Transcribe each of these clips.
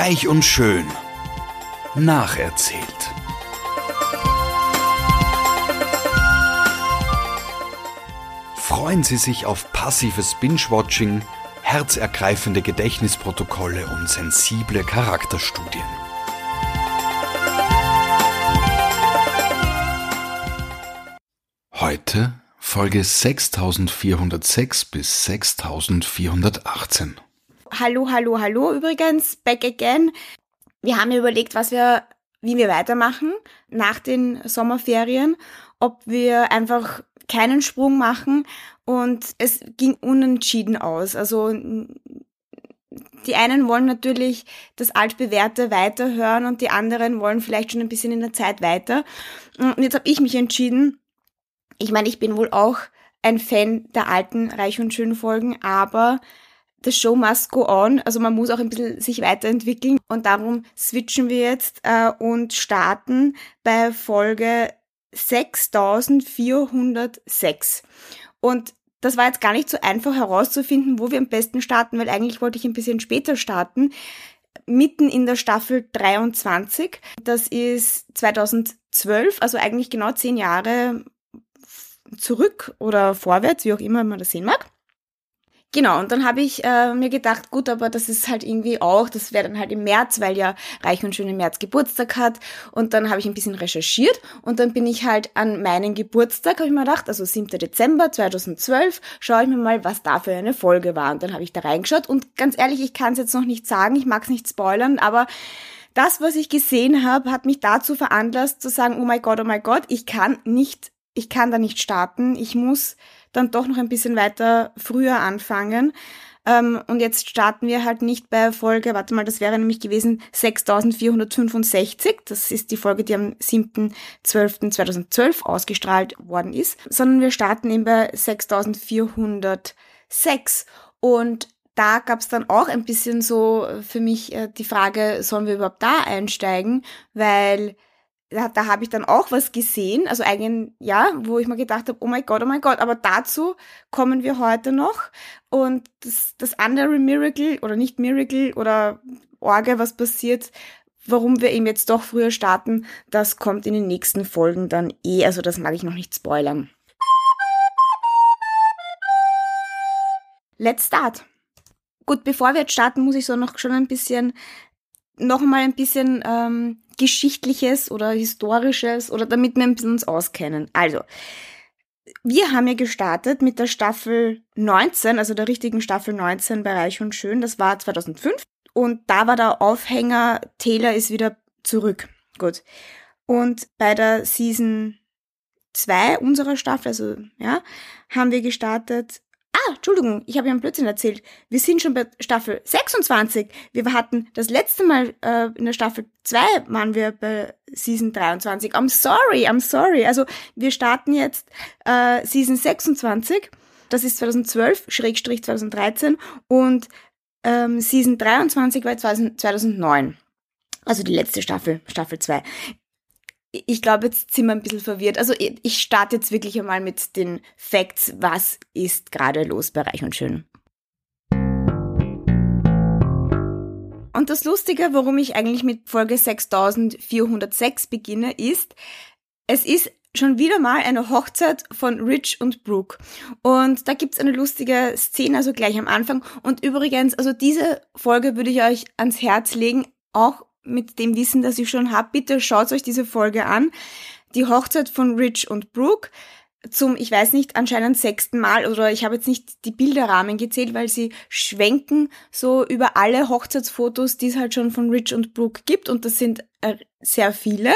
Reich und Schön. Nacherzählt. Freuen Sie sich auf passives Binge-Watching, herzergreifende Gedächtnisprotokolle und sensible Charakterstudien. Heute Folge 6406 bis 6418. Hallo, hallo, hallo übrigens, back again. Wir haben überlegt, was wir, wie wir weitermachen nach den Sommerferien, ob wir einfach keinen Sprung machen und es ging unentschieden aus. Also die einen wollen natürlich das altbewährte weiterhören und die anderen wollen vielleicht schon ein bisschen in der Zeit weiter. Und jetzt habe ich mich entschieden. Ich meine, ich bin wohl auch ein Fan der alten Reich und Schön Folgen, aber the show must go on. Also man muss auch ein bisschen sich weiterentwickeln und darum switchen wir jetzt äh, und starten bei Folge 6406. Und das war jetzt gar nicht so einfach herauszufinden, wo wir am besten starten, weil eigentlich wollte ich ein bisschen später starten. Mitten in der Staffel 23. Das ist 2012, also eigentlich genau zehn Jahre zurück oder vorwärts, wie auch immer man das sehen mag. Genau, und dann habe ich äh, mir gedacht, gut, aber das ist halt irgendwie auch, das wäre dann halt im März, weil ja Reich und Schön im März Geburtstag hat. Und dann habe ich ein bisschen recherchiert und dann bin ich halt an meinen Geburtstag, habe ich mir gedacht, also 7. Dezember 2012, schaue ich mir mal, was da für eine Folge war. Und dann habe ich da reingeschaut und ganz ehrlich, ich kann es jetzt noch nicht sagen, ich mag es nicht spoilern, aber das, was ich gesehen habe, hat mich dazu veranlasst zu sagen, oh mein Gott, oh mein Gott, ich kann nicht, ich kann da nicht starten, ich muss dann doch noch ein bisschen weiter früher anfangen. Ähm, und jetzt starten wir halt nicht bei Folge, warte mal, das wäre nämlich gewesen 6465. Das ist die Folge, die am 7.12.2012 ausgestrahlt worden ist. Sondern wir starten eben bei 6406. Und da gab es dann auch ein bisschen so für mich äh, die Frage, sollen wir überhaupt da einsteigen? Weil da, da habe ich dann auch was gesehen, also eigentlich, ja, wo ich mir gedacht habe, oh mein Gott, oh mein Gott, aber dazu kommen wir heute noch. Und das, das andere Miracle oder nicht Miracle oder Orge, was passiert, warum wir eben jetzt doch früher starten, das kommt in den nächsten Folgen dann eh, also das mag ich noch nicht spoilern. Let's start. Gut, bevor wir jetzt starten, muss ich so noch schon ein bisschen, noch mal ein bisschen ähm, Geschichtliches oder Historisches oder damit wir ein bisschen uns auskennen. Also, wir haben ja gestartet mit der Staffel 19, also der richtigen Staffel 19 bei Reich und Schön. Das war 2005. Und da war der Aufhänger, Taylor ist wieder zurück. Gut. Und bei der Season 2 unserer Staffel, also ja, haben wir gestartet Ah, Entschuldigung, ich habe ja einen Blödsinn erzählt. Wir sind schon bei Staffel 26. Wir hatten das letzte Mal äh, in der Staffel 2 waren wir bei Season 23. I'm sorry, I'm sorry. Also wir starten jetzt äh, Season 26. Das ist 2012, Schrägstrich 2013 und ähm, Season 23 war 2009. Also die letzte Staffel, Staffel 2 ich glaube, jetzt sind wir ein bisschen verwirrt. Also ich starte jetzt wirklich einmal mit den Facts. Was ist gerade los bei Reich und Schön? Und das Lustige, warum ich eigentlich mit Folge 6406 beginne, ist, es ist schon wieder mal eine Hochzeit von Rich und Brooke. Und da gibt's eine lustige Szene, also gleich am Anfang. Und übrigens, also diese Folge würde ich euch ans Herz legen, auch mit dem Wissen, das ich schon habe, bitte schaut euch diese Folge an. Die Hochzeit von Rich und Brooke zum, ich weiß nicht, anscheinend sechsten Mal oder ich habe jetzt nicht die Bilderrahmen gezählt, weil sie schwenken so über alle Hochzeitsfotos, die es halt schon von Rich und Brooke gibt und das sind äh, sehr viele.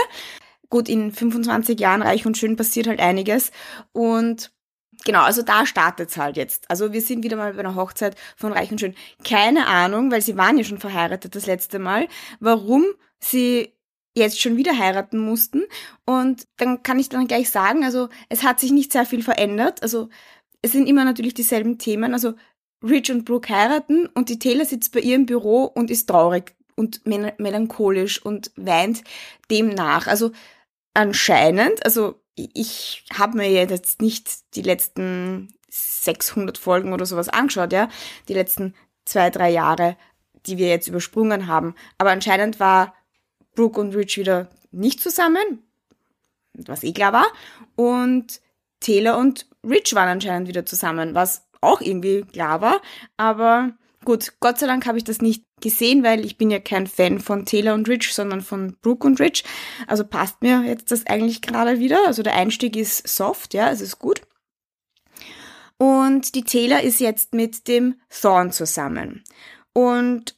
Gut, in 25 Jahren reich und schön passiert halt einiges und Genau, also da startet's halt jetzt. Also wir sind wieder mal bei einer Hochzeit von Reich und Schön. Keine Ahnung, weil sie waren ja schon verheiratet das letzte Mal, warum sie jetzt schon wieder heiraten mussten. Und dann kann ich dann gleich sagen, also es hat sich nicht sehr viel verändert. Also es sind immer natürlich dieselben Themen. Also Rich und Brooke heiraten und die Taylor sitzt bei ihrem Büro und ist traurig und melancholisch und weint dem nach. Also anscheinend, also ich habe mir jetzt nicht die letzten 600 Folgen oder sowas angeschaut, ja, die letzten zwei, drei Jahre. die wir jetzt übersprungen haben. Aber anscheinend war Brooke und Rich wieder nicht zusammen, was eh klar war. Und Taylor und Rich waren anscheinend wieder zusammen, was auch irgendwie klar war. Aber gut, Gott sei Dank habe ich das nicht gesehen, weil ich bin ja kein Fan von Taylor und Rich, sondern von Brooke und Rich. Also passt mir jetzt das eigentlich gerade wieder. Also der Einstieg ist soft, ja, es ist gut. Und die Taylor ist jetzt mit dem Thorn zusammen. Und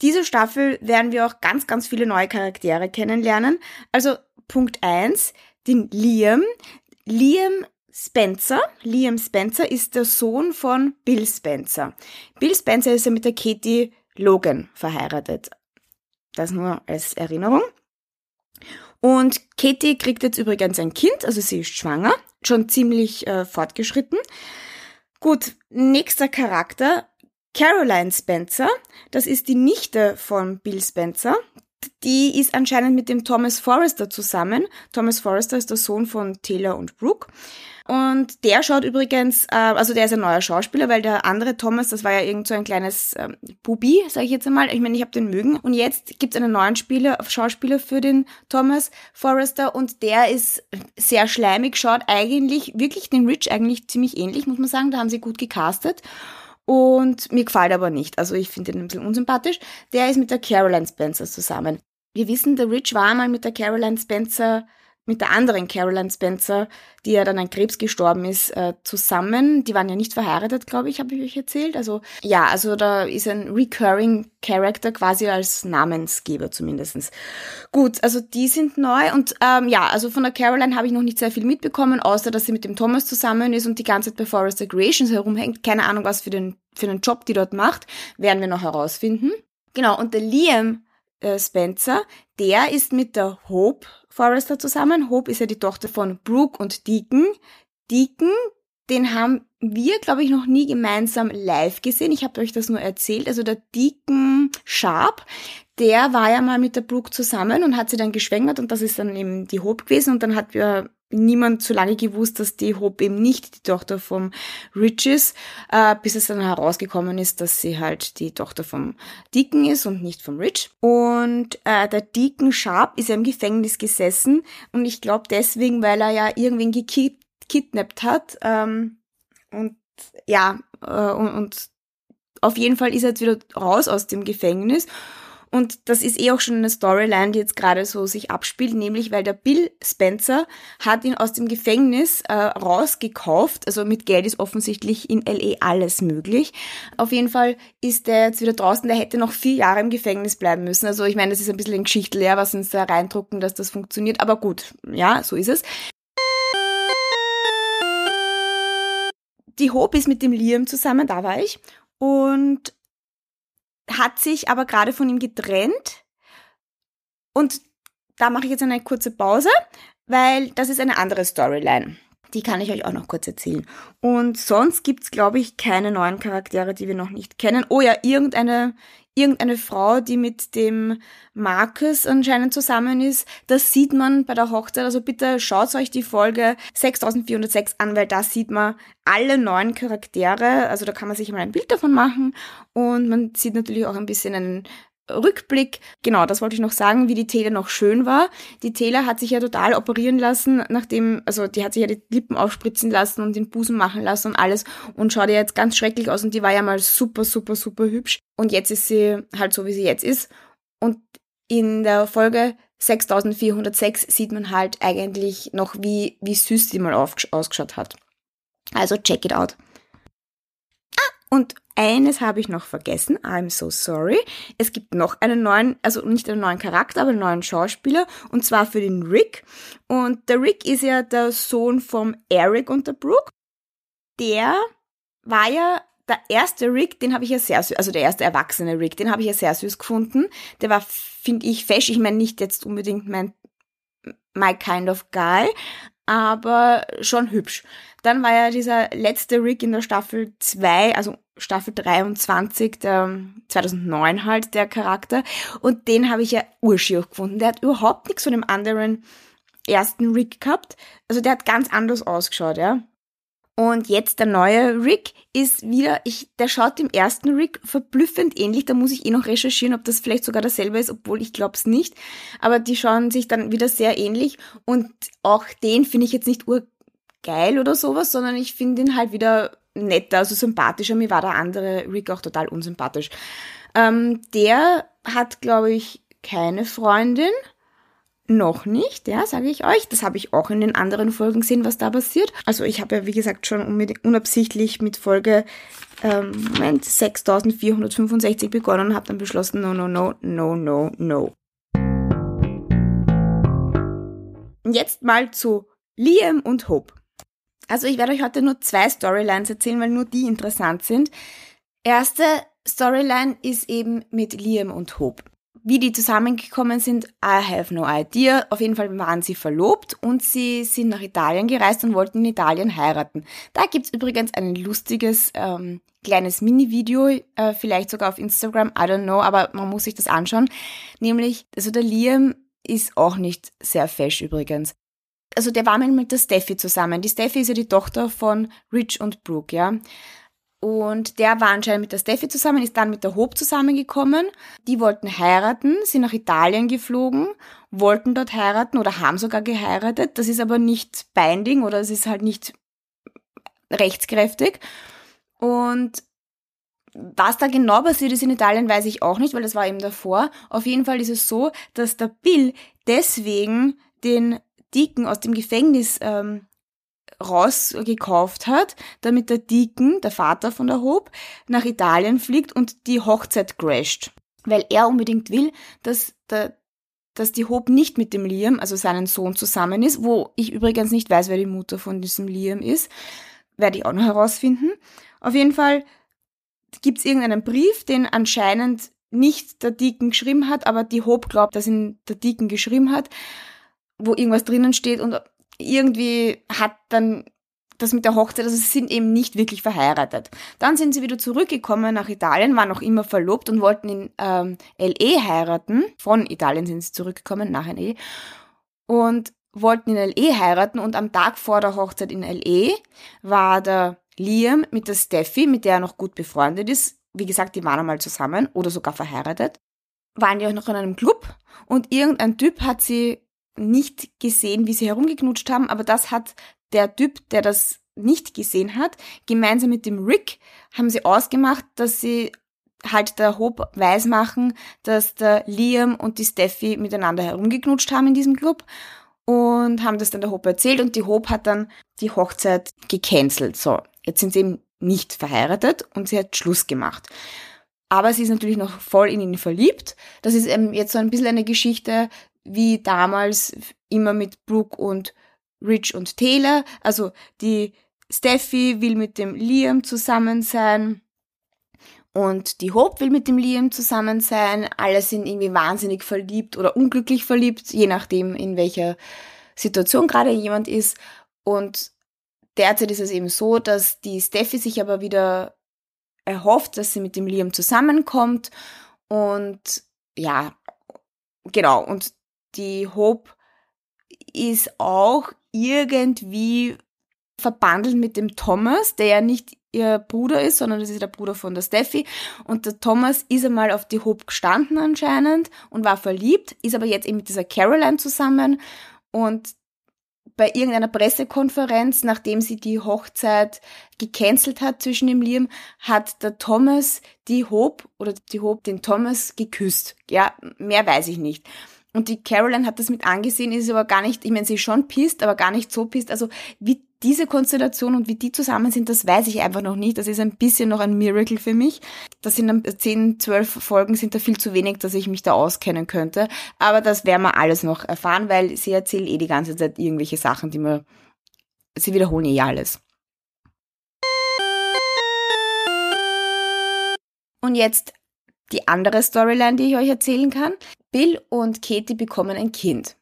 diese Staffel werden wir auch ganz, ganz viele neue Charaktere kennenlernen. Also Punkt eins, den Liam. Liam Spencer. Liam Spencer ist der Sohn von Bill Spencer. Bill Spencer ist ja mit der Katie Logan verheiratet. Das nur als Erinnerung. Und Katie kriegt jetzt übrigens ein Kind, also sie ist schwanger, schon ziemlich äh, fortgeschritten. Gut, nächster Charakter, Caroline Spencer. Das ist die Nichte von Bill Spencer. Die ist anscheinend mit dem Thomas Forrester zusammen. Thomas Forrester ist der Sohn von Taylor und Brooke. Und der schaut übrigens, äh, also der ist ein neuer Schauspieler, weil der andere Thomas, das war ja irgend so ein kleines ähm, Bubi, sage ich jetzt einmal. Ich meine, ich habe den mögen. Und jetzt gibt's einen neuen Spieler, Schauspieler für den Thomas Forrester und der ist sehr schleimig, schaut eigentlich wirklich den Rich eigentlich ziemlich ähnlich, muss man sagen. Da haben sie gut gecastet. Und mir gefällt aber nicht. Also ich finde ihn ein bisschen unsympathisch. Der ist mit der Caroline Spencer zusammen. Wir wissen, der Rich war mal mit der Caroline Spencer mit der anderen Caroline Spencer, die ja dann an Krebs gestorben ist, äh, zusammen. Die waren ja nicht verheiratet, glaube ich, habe ich euch erzählt. Also ja, also da ist ein recurring Character quasi als Namensgeber zumindestens. Gut, also die sind neu und ähm, ja, also von der Caroline habe ich noch nicht sehr viel mitbekommen, außer dass sie mit dem Thomas zusammen ist und die ganze Zeit bei Forrester Creations herumhängt. Keine Ahnung, was für den, für den Job die dort macht, werden wir noch herausfinden. Genau, und der Liam äh, Spencer, der ist mit der Hope Forrester zusammen. Hope ist ja die Tochter von Brooke und Deacon. Deacon, den haben wir, glaube ich, noch nie gemeinsam live gesehen. Ich habe euch das nur erzählt. Also der Deacon Sharp, der war ja mal mit der Brooke zusammen und hat sie dann geschwängert und das ist dann eben die Hope gewesen und dann hat wir niemand so lange gewusst, dass die Hope eben nicht die Tochter vom Rich ist, äh, bis es dann herausgekommen ist, dass sie halt die Tochter vom Deacon ist und nicht vom Rich. Und äh, der Deacon Sharp ist ja im Gefängnis gesessen und ich glaube deswegen, weil er ja irgendwen gekidnappt hat ähm, und ja, äh, und, und auf jeden Fall ist er jetzt wieder raus aus dem Gefängnis und das ist eh auch schon eine Storyline, die jetzt gerade so sich abspielt, nämlich weil der Bill Spencer hat ihn aus dem Gefängnis äh, rausgekauft. Also mit Geld ist offensichtlich in LA alles möglich. Auf jeden Fall ist der jetzt wieder draußen, der hätte noch vier Jahre im Gefängnis bleiben müssen. Also ich meine, das ist ein bisschen ein Geschichtleer, was uns da reindrucken, dass das funktioniert. Aber gut, ja, so ist es. Die Hope ist mit dem Liam zusammen, da war ich. Und hat sich aber gerade von ihm getrennt. Und da mache ich jetzt eine kurze Pause, weil das ist eine andere Storyline. Die kann ich euch auch noch kurz erzählen. Und sonst gibt's, glaube ich, keine neuen Charaktere, die wir noch nicht kennen. Oh ja, irgendeine, irgendeine Frau, die mit dem Marcus anscheinend zusammen ist. Das sieht man bei der Hochzeit. Also bitte schaut euch die Folge 6406 an, weil da sieht man alle neuen Charaktere. Also da kann man sich mal ein Bild davon machen. Und man sieht natürlich auch ein bisschen einen Rückblick, genau, das wollte ich noch sagen, wie die Taylor noch schön war. Die Taylor hat sich ja total operieren lassen, nachdem, also die hat sich ja die Lippen aufspritzen lassen und den Busen machen lassen und alles und schaut ja jetzt ganz schrecklich aus und die war ja mal super, super, super hübsch. Und jetzt ist sie halt so, wie sie jetzt ist. Und in der Folge 6406 sieht man halt eigentlich noch, wie, wie süß sie mal ausgeschaut hat. Also check it out. Und eines habe ich noch vergessen. I'm so sorry. Es gibt noch einen neuen, also nicht einen neuen Charakter, aber einen neuen Schauspieler. Und zwar für den Rick. Und der Rick ist ja der Sohn vom Eric und der Brooke. Der war ja der erste Rick, den habe ich ja sehr süß, also der erste erwachsene Rick, den habe ich ja sehr süß gefunden. Der war, finde ich, fesch. Ich meine nicht jetzt unbedingt mein my kind of guy, aber schon hübsch. Dann war ja dieser letzte Rick in der Staffel 2, also Staffel 23, der 2009 halt, der Charakter. Und den habe ich ja urschier gefunden. Der hat überhaupt nichts von dem anderen ersten Rick gehabt. Also der hat ganz anders ausgeschaut, ja. Und jetzt der neue Rick ist wieder, ich, der schaut dem ersten Rick verblüffend ähnlich. Da muss ich eh noch recherchieren, ob das vielleicht sogar dasselbe ist, obwohl ich glaube es nicht. Aber die schauen sich dann wieder sehr ähnlich. Und auch den finde ich jetzt nicht urgeil oder sowas, sondern ich finde ihn halt wieder netter, also sympathischer. Mir war der andere Rick auch total unsympathisch. Ähm, der hat, glaube ich, keine Freundin noch nicht, ja, sage ich euch. Das habe ich auch in den anderen Folgen gesehen, was da passiert. Also ich habe ja, wie gesagt, schon unabsichtlich mit Folge ähm, Moment, 6465 begonnen und habe dann beschlossen, no, no, no, no, no, no. Jetzt mal zu Liam und Hope. Also ich werde euch heute nur zwei Storylines erzählen, weil nur die interessant sind. Erste Storyline ist eben mit Liam und Hope. Wie die zusammengekommen sind, I have no idea. Auf jeden Fall waren sie verlobt und sie sind nach Italien gereist und wollten in Italien heiraten. Da gibt's übrigens ein lustiges ähm, kleines Mini-Video, äh, vielleicht sogar auf Instagram, I don't know, aber man muss sich das anschauen. Nämlich, also der Liam ist auch nicht sehr fesch übrigens. Also der war mit der Steffi zusammen. Die Steffi ist ja die Tochter von Rich und Brooke, ja. Und der war anscheinend mit der Steffi zusammen, ist dann mit der Hope zusammengekommen. Die wollten heiraten, sind nach Italien geflogen, wollten dort heiraten oder haben sogar geheiratet. Das ist aber nicht binding oder es ist halt nicht rechtskräftig. Und was da genau passiert ist in Italien, weiß ich auch nicht, weil das war eben davor. Auf jeden Fall ist es so, dass der Bill deswegen den Deacon aus dem Gefängnis ähm, rausgekauft hat, damit der Deacon, der Vater von der Hope, nach Italien fliegt und die Hochzeit crasht. Weil er unbedingt will, dass der dass die Hope nicht mit dem Liam, also seinen Sohn, zusammen ist, wo ich übrigens nicht weiß, wer die Mutter von diesem Liam ist. Werde ich auch noch herausfinden. Auf jeden Fall gibt es irgendeinen Brief, den anscheinend nicht der Deacon geschrieben hat, aber die Hope glaubt, dass ihn der Deacon geschrieben hat, wo irgendwas drinnen steht und irgendwie hat dann das mit der Hochzeit, also sie sind eben nicht wirklich verheiratet. Dann sind sie wieder zurückgekommen nach Italien, waren noch immer verlobt und wollten in ähm, LE heiraten. Von Italien sind sie zurückgekommen, nach LE. Und wollten in LE heiraten und am Tag vor der Hochzeit in LE war der Liam mit der Steffi, mit der er noch gut befreundet ist. Wie gesagt, die waren einmal zusammen oder sogar verheiratet. Waren die auch noch in einem Club und irgendein Typ hat sie nicht gesehen, wie sie herumgeknutscht haben, aber das hat der Typ, der das nicht gesehen hat, gemeinsam mit dem Rick haben sie ausgemacht, dass sie halt der Hope weismachen, dass der Liam und die Steffi miteinander herumgeknutscht haben in diesem Club und haben das dann der Hope erzählt und die Hope hat dann die Hochzeit gecancelt. So, jetzt sind sie eben nicht verheiratet und sie hat Schluss gemacht. Aber sie ist natürlich noch voll in ihn verliebt. Das ist eben jetzt so ein bisschen eine Geschichte, wie damals immer mit Brooke und Rich und Taylor. Also die Steffi will mit dem Liam zusammen sein und die Hope will mit dem Liam zusammen sein. Alle sind irgendwie wahnsinnig verliebt oder unglücklich verliebt, je nachdem, in welcher Situation gerade jemand ist. Und derzeit ist es eben so, dass die Steffi sich aber wieder erhofft, dass sie mit dem Liam zusammenkommt. Und ja, genau. Und die Hope ist auch irgendwie verbandelt mit dem Thomas, der ja nicht ihr Bruder ist, sondern das ist der Bruder von der Steffi. Und der Thomas ist einmal auf die Hope gestanden anscheinend und war verliebt, ist aber jetzt eben mit dieser Caroline zusammen. Und bei irgendeiner Pressekonferenz, nachdem sie die Hochzeit gecancelt hat zwischen dem Liam, hat der Thomas die Hope oder die Hope den Thomas geküsst. Ja, mehr weiß ich nicht. Und die Caroline hat das mit angesehen, ist aber gar nicht, ich meine, sie ist schon pisst, aber gar nicht so pisst. Also wie diese Konstellation und wie die zusammen sind, das weiß ich einfach noch nicht. Das ist ein bisschen noch ein Miracle für mich. Das sind dann 10, 12 Folgen, sind da viel zu wenig, dass ich mich da auskennen könnte. Aber das werden wir alles noch erfahren, weil sie erzählt eh die ganze Zeit irgendwelche Sachen, die mir, sie wiederholen eh alles. Und jetzt die andere Storyline, die ich euch erzählen kann. Bill und Katie bekommen ein Kind.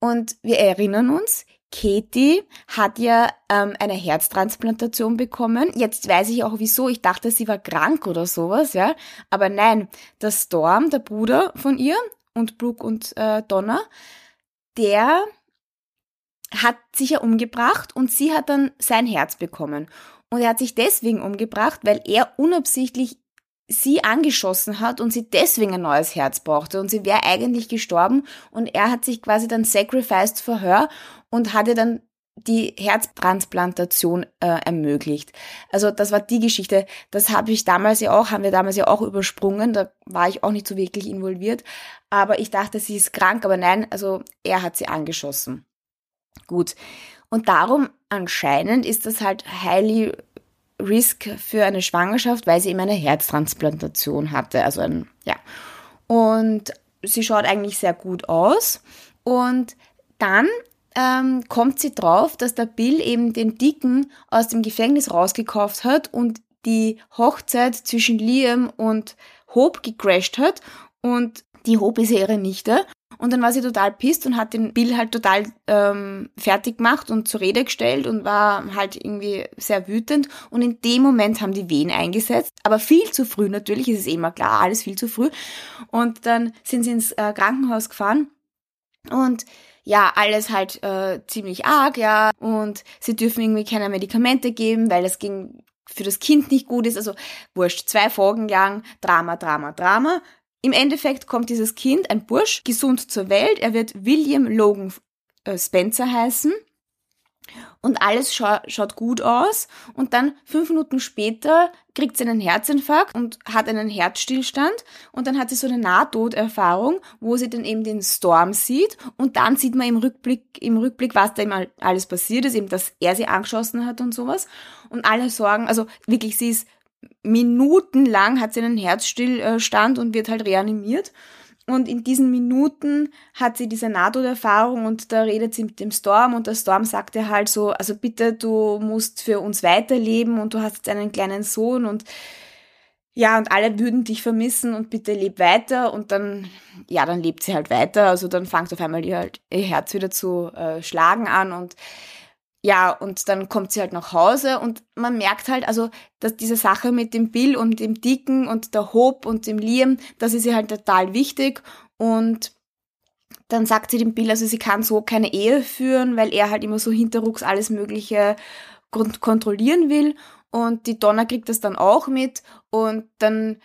Und wir erinnern uns, Katie hat ja ähm, eine Herztransplantation bekommen. Jetzt weiß ich auch wieso. Ich dachte, sie war krank oder sowas, ja. Aber nein, der Storm, der Bruder von ihr und Brooke und äh, Donna, der hat sich ja umgebracht und sie hat dann sein Herz bekommen. Und er hat sich deswegen umgebracht, weil er unabsichtlich sie angeschossen hat und sie deswegen ein neues Herz brauchte und sie wäre eigentlich gestorben und er hat sich quasi dann sacrificed for her und hatte dann die Herztransplantation äh, ermöglicht. Also das war die Geschichte. Das habe ich damals ja auch, haben wir damals ja auch übersprungen. Da war ich auch nicht so wirklich involviert. Aber ich dachte, sie ist krank. Aber nein, also er hat sie angeschossen. Gut. Und darum anscheinend ist das halt highly risk für eine Schwangerschaft, weil sie eben eine Herztransplantation hatte. Also ein, ja. Und sie schaut eigentlich sehr gut aus. Und dann ähm, kommt sie drauf, dass der Bill eben den Dicken aus dem Gefängnis rausgekauft hat und die Hochzeit zwischen Liam und Hope gecrashed hat. Und die Hope ist ja ihre Nichte. Und dann war sie total pisst und hat den Bill halt total ähm, fertig gemacht und zur Rede gestellt und war halt irgendwie sehr wütend. Und in dem Moment haben die Wehen eingesetzt, aber viel zu früh natürlich, ist es eh immer klar, alles viel zu früh. Und dann sind sie ins äh, Krankenhaus gefahren und ja, alles halt äh, ziemlich arg, ja. Und sie dürfen irgendwie keine Medikamente geben, weil das ging für das Kind nicht gut ist. Also wurscht, zwei Folgen lang Drama, Drama, Drama. Im Endeffekt kommt dieses Kind, ein Bursch, gesund zur Welt. Er wird William Logan äh, Spencer heißen. Und alles scha schaut gut aus. Und dann fünf Minuten später kriegt sie einen Herzinfarkt und hat einen Herzstillstand. Und dann hat sie so eine Nahtoderfahrung, wo sie dann eben den Storm sieht. Und dann sieht man im Rückblick, im Rückblick, was da immer alles passiert ist, eben, dass er sie angeschossen hat und sowas. Und alle Sorgen, also wirklich, sie ist minutenlang hat sie einen Herzstillstand und wird halt reanimiert und in diesen Minuten hat sie diese Nahtoderfahrung und da redet sie mit dem Storm und der Storm sagt ihr halt so, also bitte, du musst für uns weiterleben und du hast jetzt einen kleinen Sohn und ja, und alle würden dich vermissen und bitte leb weiter und dann, ja, dann lebt sie halt weiter. Also dann fängt auf einmal ihr, halt, ihr Herz wieder zu äh, schlagen an und ja, und dann kommt sie halt nach Hause und man merkt halt, also, dass diese Sache mit dem Bill und dem Dicken und der Hope und dem Liam, das ist ihr halt total wichtig. Und dann sagt sie dem Bill, also sie kann so keine Ehe führen, weil er halt immer so hinterrucks alles Mögliche kontrollieren will. Und die Donna kriegt das dann auch mit. Und dann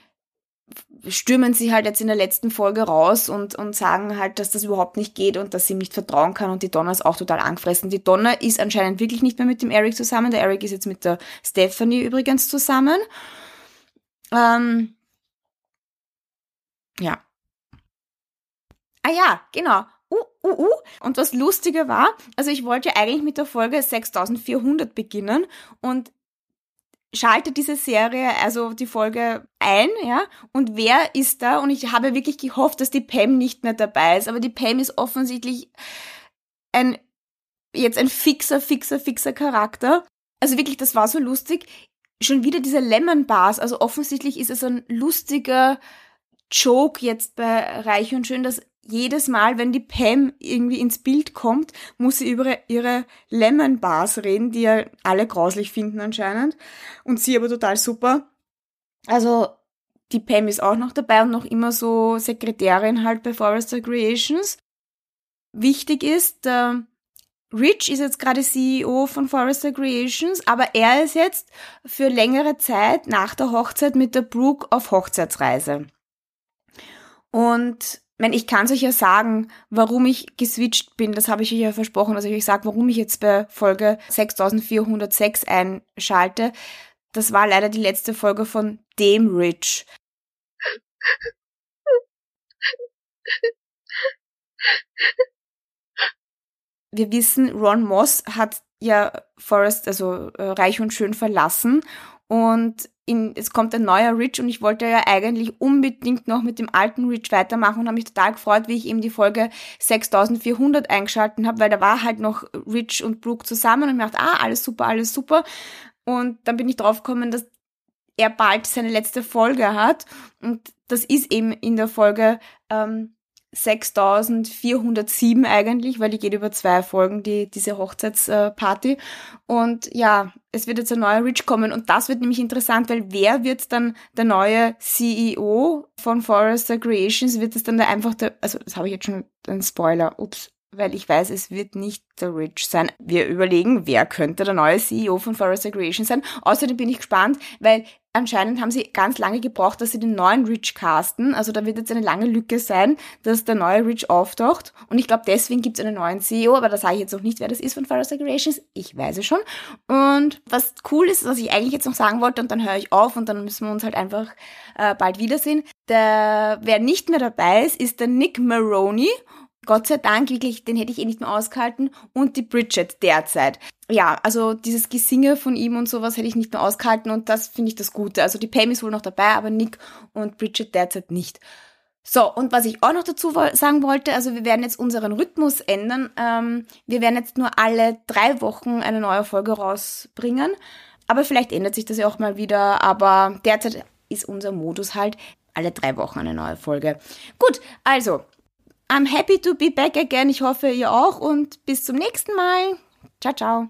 stürmen sie halt jetzt in der letzten Folge raus und, und sagen halt, dass das überhaupt nicht geht und dass sie ihm nicht vertrauen kann und die Donna ist auch total angefressen. Die Donna ist anscheinend wirklich nicht mehr mit dem Eric zusammen. Der Eric ist jetzt mit der Stephanie übrigens zusammen. Ähm, ja. Ah ja, genau. Uh, uh, uh. Und was lustiger war, also ich wollte eigentlich mit der Folge 6400 beginnen und schalte diese Serie, also die Folge ein, ja, und wer ist da? Und ich habe wirklich gehofft, dass die Pam nicht mehr dabei ist, aber die Pam ist offensichtlich ein, jetzt ein fixer, fixer, fixer Charakter. Also wirklich, das war so lustig. Schon wieder diese Lemon Bars, also offensichtlich ist es ein lustiger Joke jetzt bei Reich und Schön, dass jedes Mal, wenn die Pam irgendwie ins Bild kommt, muss sie über ihre Lemon Bars reden, die ja alle grauslich finden anscheinend. Und sie aber total super. Also, die Pam ist auch noch dabei und noch immer so Sekretärin halt bei Forrester Creations. Wichtig ist, äh, Rich ist jetzt gerade CEO von Forrester Creations, aber er ist jetzt für längere Zeit nach der Hochzeit mit der Brooke auf Hochzeitsreise. Und wenn ich kann es euch ja sagen, warum ich geswitcht bin, das habe ich euch ja versprochen, dass ich euch sage, warum ich jetzt bei Folge 6406 einschalte. Das war leider die letzte Folge von dem Rich. Wir wissen, Ron Moss hat ja Forrest, also äh, Reich und Schön verlassen und in, es kommt ein neuer Rich und ich wollte ja eigentlich unbedingt noch mit dem alten Rich weitermachen und habe mich total gefreut, wie ich eben die Folge 6400 eingeschalten habe, weil da war halt noch Rich und Brooke zusammen und mir dachte, ah, alles super, alles super. Und dann bin ich draufgekommen, dass er bald seine letzte Folge hat und das ist eben in der Folge ähm, 6407 eigentlich, weil die geht über zwei Folgen, die, diese Hochzeitsparty. Und ja, es wird jetzt ein neuer Rich kommen und das wird nämlich interessant, weil wer wird dann der neue CEO von Forrester Creations? Wird es dann der einfach der, also das habe ich jetzt schon, ein Spoiler, ups, weil ich weiß, es wird nicht der Rich sein. Wir überlegen, wer könnte der neue CEO von Forest Recreation sein. Außerdem bin ich gespannt, weil anscheinend haben sie ganz lange gebraucht, dass sie den neuen Rich casten. Also da wird jetzt eine lange Lücke sein, dass der neue Rich auftaucht. Und ich glaube, deswegen gibt es einen neuen CEO, aber da sage ich jetzt noch nicht, wer das ist von Forest Recreations. Ich weiß es schon. Und was cool ist, was ich eigentlich jetzt noch sagen wollte, und dann höre ich auf und dann müssen wir uns halt einfach äh, bald wiedersehen. Der, wer nicht mehr dabei ist, ist der Nick Maroney. Gott sei Dank, wirklich, den hätte ich eh nicht mehr ausgehalten. Und die Bridget derzeit. Ja, also dieses Gesinge von ihm und sowas hätte ich nicht mehr ausgehalten und das finde ich das Gute. Also die Pam ist wohl noch dabei, aber Nick und Bridget derzeit nicht. So, und was ich auch noch dazu sagen wollte, also wir werden jetzt unseren Rhythmus ändern. Ähm, wir werden jetzt nur alle drei Wochen eine neue Folge rausbringen. Aber vielleicht ändert sich das ja auch mal wieder. Aber derzeit ist unser Modus halt alle drei Wochen eine neue Folge. Gut, also I'm happy to be back again. Ich hoffe, ihr auch und bis zum nächsten Mal. Ciao, ciao.